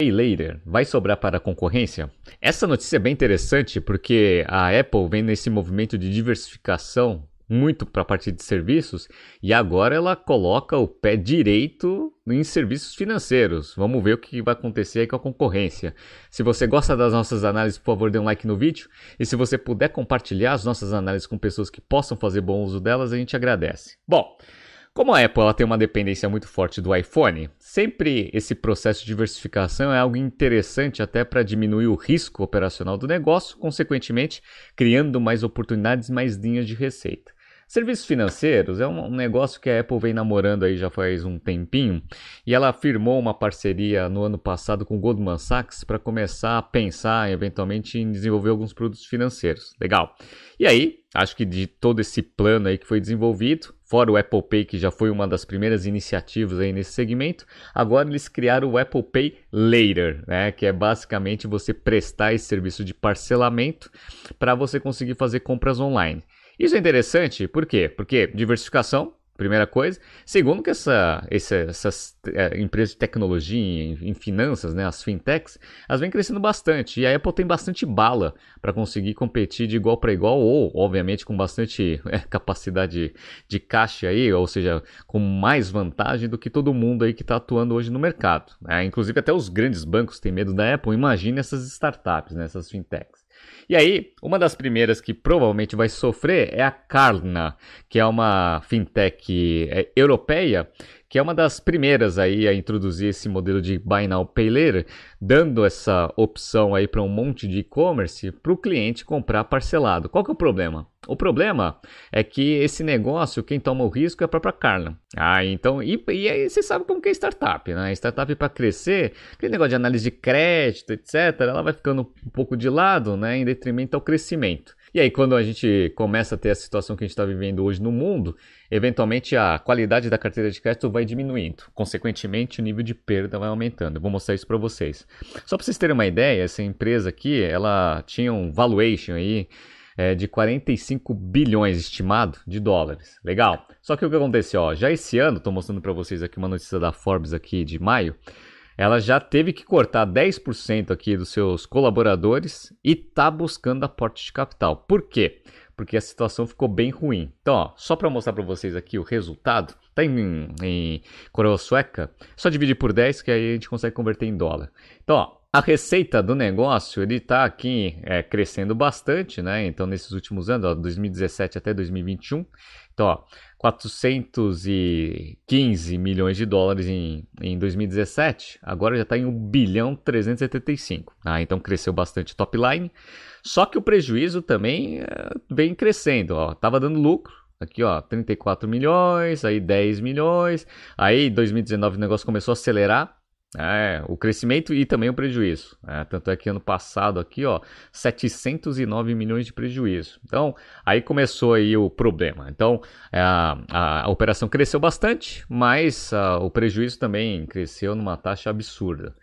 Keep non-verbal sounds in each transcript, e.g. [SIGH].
Pay Later vai sobrar para a concorrência? Essa notícia é bem interessante porque a Apple vem nesse movimento de diversificação muito para a parte de serviços e agora ela coloca o pé direito em serviços financeiros. Vamos ver o que vai acontecer aí com a concorrência. Se você gosta das nossas análises, por favor, dê um like no vídeo. E se você puder compartilhar as nossas análises com pessoas que possam fazer bom uso delas, a gente agradece. Bom, como a Apple ela tem uma dependência muito forte do iPhone, sempre esse processo de diversificação é algo interessante até para diminuir o risco operacional do negócio, consequentemente criando mais oportunidades, mais linhas de receita. Serviços financeiros é um negócio que a Apple vem namorando aí já faz um tempinho e ela firmou uma parceria no ano passado com o Goldman Sachs para começar a pensar eventualmente em desenvolver alguns produtos financeiros. Legal. E aí, acho que de todo esse plano aí que foi desenvolvido, fora o Apple Pay, que já foi uma das primeiras iniciativas aí nesse segmento, agora eles criaram o Apple Pay Later, né, que é basicamente você prestar esse serviço de parcelamento para você conseguir fazer compras online. Isso é interessante, por quê? Porque diversificação, primeira coisa. Segundo, que essa, essa, essas é, empresas de tecnologia em, em, finanças, né, as fintechs, elas vêm crescendo bastante. E a Apple tem bastante bala para conseguir competir de igual para igual, ou, obviamente, com bastante [LAUGHS] é, capacidade de caixa aí, ou seja, com mais vantagem do que todo mundo aí que está atuando hoje no mercado. Né? Inclusive, até os grandes bancos têm medo da Apple. Imagine essas startups, né, essas fintechs. E aí, uma das primeiras que provavelmente vai sofrer é a Klarna, que é uma fintech é, europeia que é uma das primeiras aí a introduzir esse modelo de Buy Now Pay Later, dando essa opção aí para um monte de e-commerce para o cliente comprar parcelado. Qual que é o problema? O problema é que esse negócio, quem toma o risco é a própria Carla. Ah, então, e, e aí você sabe como que é startup, né? Startup para crescer, aquele negócio de análise de crédito, etc., ela vai ficando um pouco de lado, né, em detrimento ao crescimento. E aí, quando a gente começa a ter a situação que a gente está vivendo hoje no mundo, eventualmente a qualidade da carteira de crédito vai diminuindo. Consequentemente, o nível de perda vai aumentando. Eu vou mostrar isso para vocês. Só para vocês terem uma ideia, essa empresa aqui, ela tinha um valuation aí é, de 45 bilhões estimado de dólares. Legal. Só que o que aconteceu, ó, já esse ano, estou mostrando para vocês aqui uma notícia da Forbes aqui de maio, ela já teve que cortar 10% aqui dos seus colaboradores e está buscando aporte de capital. Por quê? Porque a situação ficou bem ruim. Então, ó, só para mostrar para vocês aqui o resultado, tá em, em coroa sueca, só dividir por 10 que aí a gente consegue converter em dólar. Então, ó, a receita do negócio ele está aqui é, crescendo bastante, né? Então, nesses últimos anos, ó, 2017 até 2021, então, ó, 415 milhões de dólares em, em 2017, agora já está em 1 bilhão 375. Ah, então cresceu bastante top line. Só que o prejuízo também é, vem crescendo. Ó, tava dando lucro. Aqui, ó, 34 milhões, aí 10 milhões. Aí, 2019, o negócio começou a acelerar. É, o crescimento e também o prejuízo. É, tanto é que ano passado aqui, ó, 709 milhões de prejuízo. Então, aí começou aí o problema. Então, é, a, a, a operação cresceu bastante, mas a, o prejuízo também cresceu numa taxa absurda.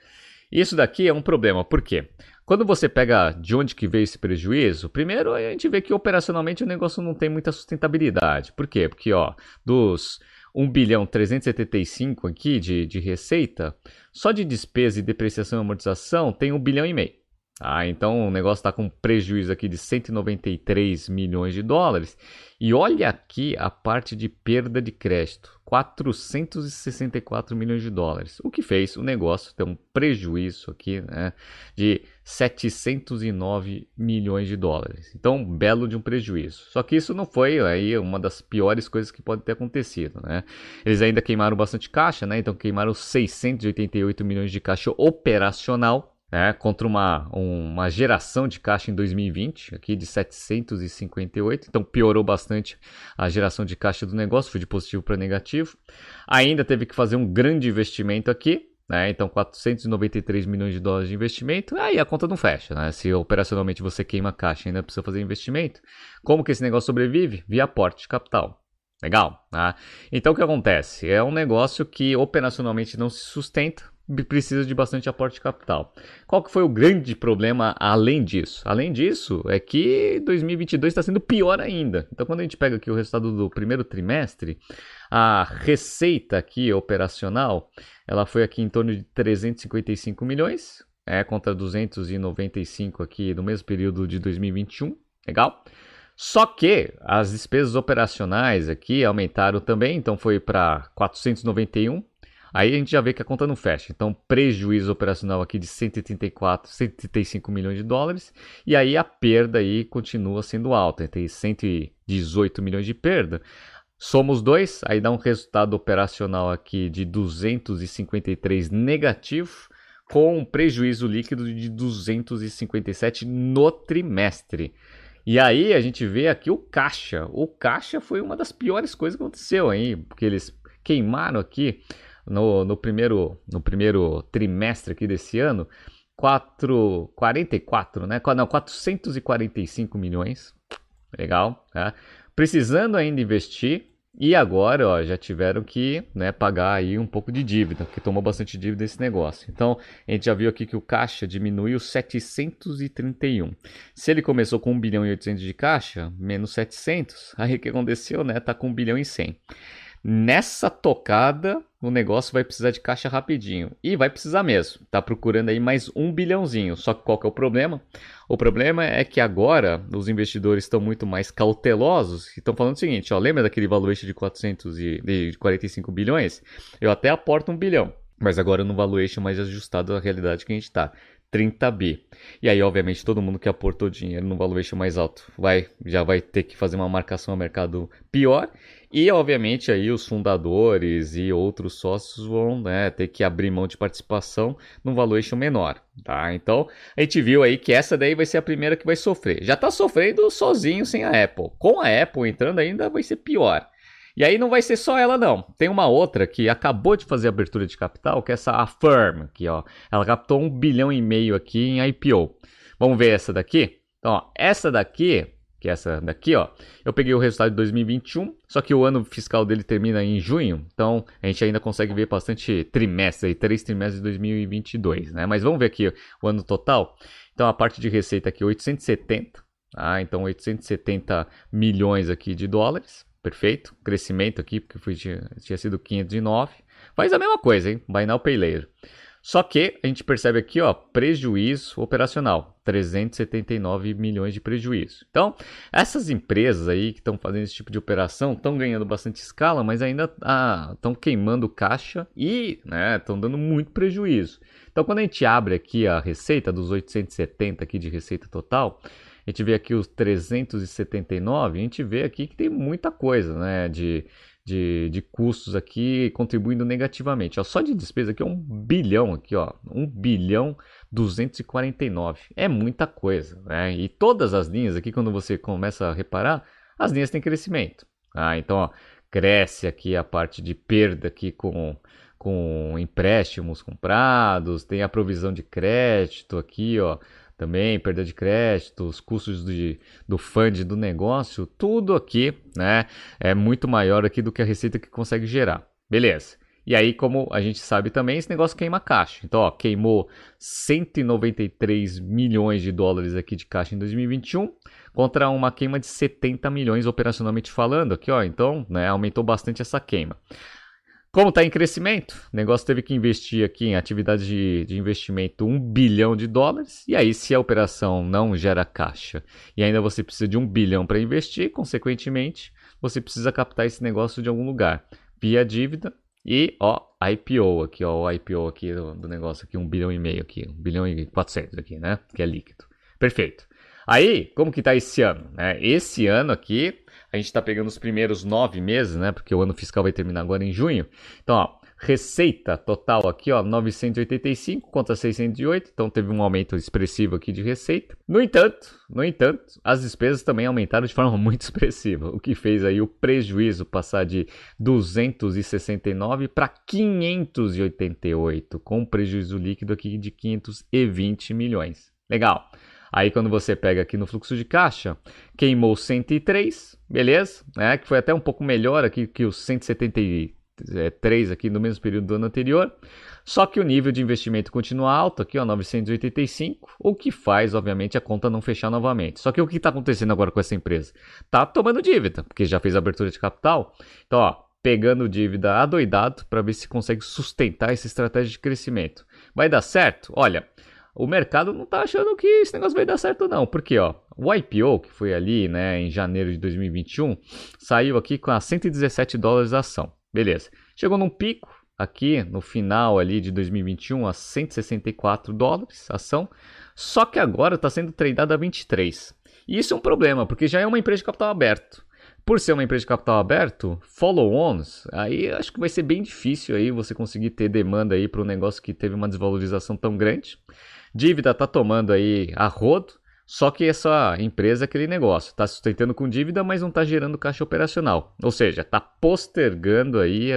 Isso daqui é um problema, por quê? Quando você pega de onde que veio esse prejuízo, primeiro a gente vê que operacionalmente o negócio não tem muita sustentabilidade. Por quê? Porque, ó, dos 1 bilhão 375 aqui de, de receita, só de despesa e depreciação e amortização tem 1 bilhão e meio. Ah, então o negócio está com prejuízo aqui de 193 milhões de dólares. E olha aqui a parte de perda de crédito, 464 milhões de dólares. O que fez o negócio ter um prejuízo aqui né, de 709 milhões de dólares. Então, belo de um prejuízo. Só que isso não foi aí uma das piores coisas que pode ter acontecido. Né? Eles ainda queimaram bastante caixa, né? então queimaram 688 milhões de caixa operacional né, contra uma, uma geração de caixa em 2020, aqui de 758, então piorou bastante a geração de caixa do negócio, foi de positivo para negativo. Ainda teve que fazer um grande investimento aqui, né, então 493 milhões de dólares de investimento, aí a conta não fecha, né, se operacionalmente você queima caixa e ainda precisa fazer investimento, como que esse negócio sobrevive? Via aporte de capital. Legal, tá? Então o que acontece? É um negócio que operacionalmente não se sustenta, precisa de bastante aporte de capital. Qual que foi o grande problema além disso? Além disso, é que 2022 está sendo pior ainda. Então, quando a gente pega aqui o resultado do primeiro trimestre, a receita aqui operacional, ela foi aqui em torno de 355 milhões, é, contra 295 aqui no mesmo período de 2021, legal? Só que as despesas operacionais aqui aumentaram também, então foi para 491. Aí a gente já vê que a conta não fecha. Então, prejuízo operacional aqui de 134, 135 milhões de dólares. E aí a perda aí continua sendo alta, tem 118 milhões de perda. Somos dois, aí dá um resultado operacional aqui de 253 negativo com um prejuízo líquido de 257 no trimestre. E aí a gente vê aqui o caixa. O caixa foi uma das piores coisas que aconteceu aí, porque eles queimaram aqui no, no, primeiro, no primeiro trimestre aqui desse ano 4, 44, né? Não, 445 milhões. Legal, tá? Precisando ainda investir, e agora, ó, já tiveram que né, pagar aí um pouco de dívida, porque tomou bastante dívida esse negócio. Então, a gente já viu aqui que o caixa diminuiu 731. Se ele começou com 1 bilhão e 800 de caixa, menos 700, [LAUGHS] aí o que aconteceu, né? Tá com 1 bilhão e 100. Nessa tocada, o negócio vai precisar de caixa rapidinho. E vai precisar mesmo. Tá procurando aí mais um bilhãozinho. Só que qual que é o problema? O problema é que agora os investidores estão muito mais cautelosos e estão falando o seguinte, ó, lembra daquele valuation de 445 bilhões? Eu até aporto um bilhão, mas agora no valuation mais ajustado à realidade que a gente está. 30 bi. E aí, obviamente, todo mundo que aportou dinheiro no valuation mais alto vai, já vai ter que fazer uma marcação ao mercado pior. E, obviamente, aí os fundadores e outros sócios vão né, ter que abrir mão de participação num valuation menor. Tá? Então, a gente viu aí que essa daí vai ser a primeira que vai sofrer. Já está sofrendo sozinho sem a Apple. Com a Apple entrando ainda vai ser pior. E aí não vai ser só ela não. Tem uma outra que acabou de fazer abertura de capital, que é essa Affirm aqui, ó. Ela captou um bilhão e meio aqui em IPO. Vamos ver essa daqui? Então, ó, essa daqui, que é essa daqui, ó, eu peguei o resultado de 2021, só que o ano fiscal dele termina em junho, então a gente ainda consegue ver bastante trimestre, aí, três trimestres de 2022, né? Mas vamos ver aqui o ano total. Então a parte de receita aqui 870, ah, então 870 milhões aqui de dólares perfeito. Crescimento aqui, porque foi, tinha, tinha sido 509. Faz a mesma coisa, hein? Buy now, pay later. Só que a gente percebe aqui, ó, prejuízo operacional, 379 milhões de prejuízo. Então, essas empresas aí que estão fazendo esse tipo de operação estão ganhando bastante escala, mas ainda estão ah, queimando caixa e estão né, dando muito prejuízo. Então, quando a gente abre aqui a receita dos 870 aqui de receita total, a gente vê aqui os 379, a gente vê aqui que tem muita coisa, né, de, de, de custos aqui contribuindo negativamente. Ó, só de despesa aqui é um bilhão aqui, ó, 1 bilhão 249. É muita coisa, né? E todas as linhas aqui, quando você começa a reparar, as linhas têm crescimento. Ah, então, ó, cresce aqui a parte de perda aqui com com empréstimos comprados, tem a provisão de crédito aqui, ó, também, perda de crédito, os custos de, do fund do negócio, tudo aqui né, é muito maior aqui do que a receita que consegue gerar. Beleza. E aí, como a gente sabe também, esse negócio queima caixa. Então, ó, queimou 193 milhões de dólares aqui de caixa em 2021, contra uma queima de 70 milhões operacionalmente falando aqui, ó. Então, né, aumentou bastante essa queima. Como está em crescimento, o negócio teve que investir aqui em atividades de, de investimento 1 bilhão de dólares. E aí, se a operação não gera caixa e ainda você precisa de 1 bilhão para investir, consequentemente, você precisa captar esse negócio de algum lugar via dívida e ó, IPO aqui, ó, o IPO aqui do, do negócio aqui, 1 bilhão e meio aqui, 1 bilhão e 400 aqui, né? Que é líquido. Perfeito. Aí, como que tá esse ano? Né? Esse ano aqui, a gente está pegando os primeiros nove meses, né? Porque o ano fiscal vai terminar agora em junho. Então, ó, receita total aqui, ó, 985 contra 608, então teve um aumento expressivo aqui de receita. No entanto, no entanto, as despesas também aumentaram de forma [LAUGHS] muito expressiva, o que fez aí o prejuízo passar de 269 para 588, com um prejuízo líquido aqui de 520 milhões. Legal. Aí quando você pega aqui no fluxo de caixa, queimou 103, beleza? É, que foi até um pouco melhor aqui que os 170 3 aqui no mesmo período do ano anterior. Só que o nível de investimento continua alto aqui, ó, 985, o que faz, obviamente, a conta não fechar novamente. Só que o que está acontecendo agora com essa empresa? Tá tomando dívida, porque já fez abertura de capital. Então, ó, pegando dívida adoidado para ver se consegue sustentar essa estratégia de crescimento. Vai dar certo? Olha, o mercado não está achando que esse negócio vai dar certo não, porque ó, o IPO que foi ali, né, em janeiro de 2021, saiu aqui com a 117 dólares a ação. Beleza. Chegou num pico aqui no final ali de 2021 a 164 dólares a ação, só que agora está sendo tradeada a 23. E isso é um problema, porque já é uma empresa de capital aberto. Por ser uma empresa de capital aberto, follow-ons, aí acho que vai ser bem difícil aí você conseguir ter demanda aí para um negócio que teve uma desvalorização tão grande. Dívida está tomando aí a rodo. Só que essa empresa é aquele negócio, está sustentando com dívida, mas não está gerando caixa operacional. Ou seja, está postergando aí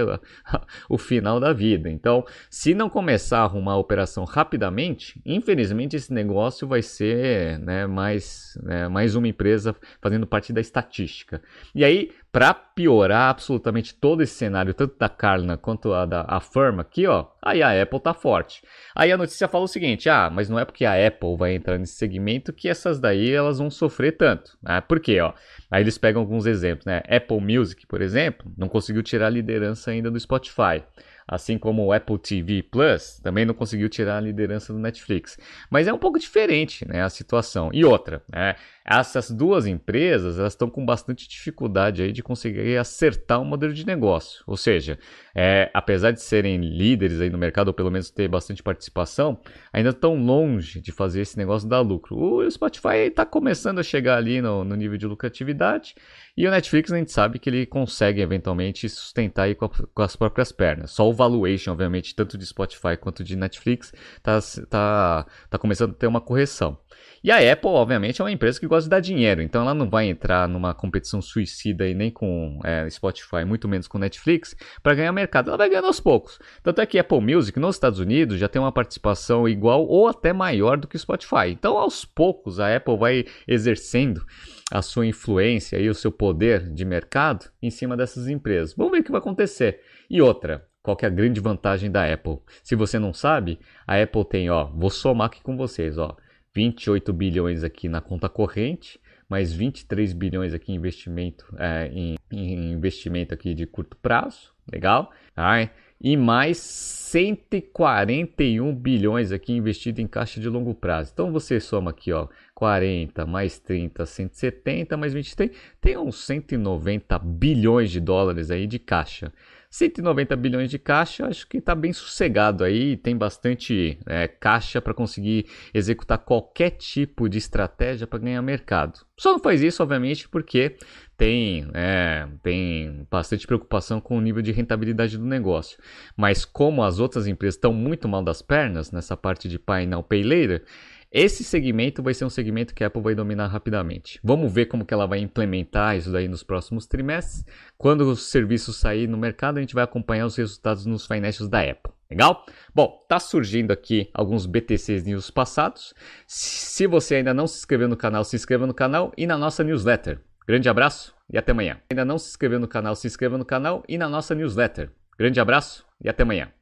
o final da vida. Então, se não começar a arrumar a operação rapidamente, infelizmente esse negócio vai ser né, mais, né, mais uma empresa fazendo parte da estatística. E aí, para piorar absolutamente todo esse cenário, tanto da Carna quanto a da a Firma aqui, ó, aí a Apple tá forte. Aí a notícia fala o seguinte: ah, mas não é porque a Apple vai entrar nesse segmento que essas daí elas vão sofrer tanto. Né? Por quê? Ó? Aí eles pegam alguns exemplos, né? Apple Music, por exemplo, não conseguiu tirar a liderança ainda do Spotify assim como o Apple TV Plus, também não conseguiu tirar a liderança do Netflix. Mas é um pouco diferente né, a situação. E outra, né, essas duas empresas elas estão com bastante dificuldade aí de conseguir acertar um modelo de negócio. Ou seja, é, apesar de serem líderes aí no mercado, ou pelo menos ter bastante participação, ainda estão longe de fazer esse negócio dar lucro. O Spotify está começando a chegar ali no, no nível de lucratividade e o Netflix a gente sabe que ele consegue eventualmente sustentar aí com, a, com, as próprias pernas. Só o valuation, obviamente, tanto de Spotify quanto de Netflix, tá, tá, tá começando a ter uma correção. E a Apple, obviamente, é uma empresa que gosta de dar dinheiro, então ela não vai entrar numa competição suicida e nem com é, Spotify, muito menos com Netflix, para ganhar mercado. Ela vai ganhando aos poucos. Tanto é que Apple Music nos Estados Unidos já tem uma participação igual ou até maior do que o Spotify. Então, aos poucos, a Apple vai exercendo a sua influência e o seu poder de mercado em cima dessas empresas. Vamos ver o que vai acontecer. E outra, qual que é a grande vantagem da Apple? Se você não sabe, a Apple tem, ó, vou somar aqui com vocês, ó, 28 bilhões aqui na conta corrente, mais 23 bilhões aqui em investimento, é, em, em, investimento aqui de curto prazo, legal? Tá? E mais 141 bilhões aqui investido em caixa de longo prazo. Então você soma aqui, ó, 40 mais 30, 170 mais 23, tem uns 190 bilhões de dólares aí de caixa. 190 bilhões de caixa, acho que está bem sossegado aí, tem bastante é, caixa para conseguir executar qualquer tipo de estratégia para ganhar mercado. Só não faz isso, obviamente, porque tem, é, tem bastante preocupação com o nível de rentabilidade do negócio. Mas como as outras empresas estão muito mal das pernas nessa parte de Pay Now Pay Later, esse segmento vai ser um segmento que a Apple vai dominar rapidamente. Vamos ver como que ela vai implementar isso daí nos próximos trimestres. Quando o serviço sair no mercado, a gente vai acompanhar os resultados nos financials da Apple. Legal? Bom, tá surgindo aqui alguns BTCs News passados. Se você ainda não se inscreveu no canal, se inscreva no canal e na nossa newsletter. Grande abraço e até amanhã. Ainda não se inscreveu no canal, se inscreva no canal e na nossa newsletter. Grande abraço e até amanhã.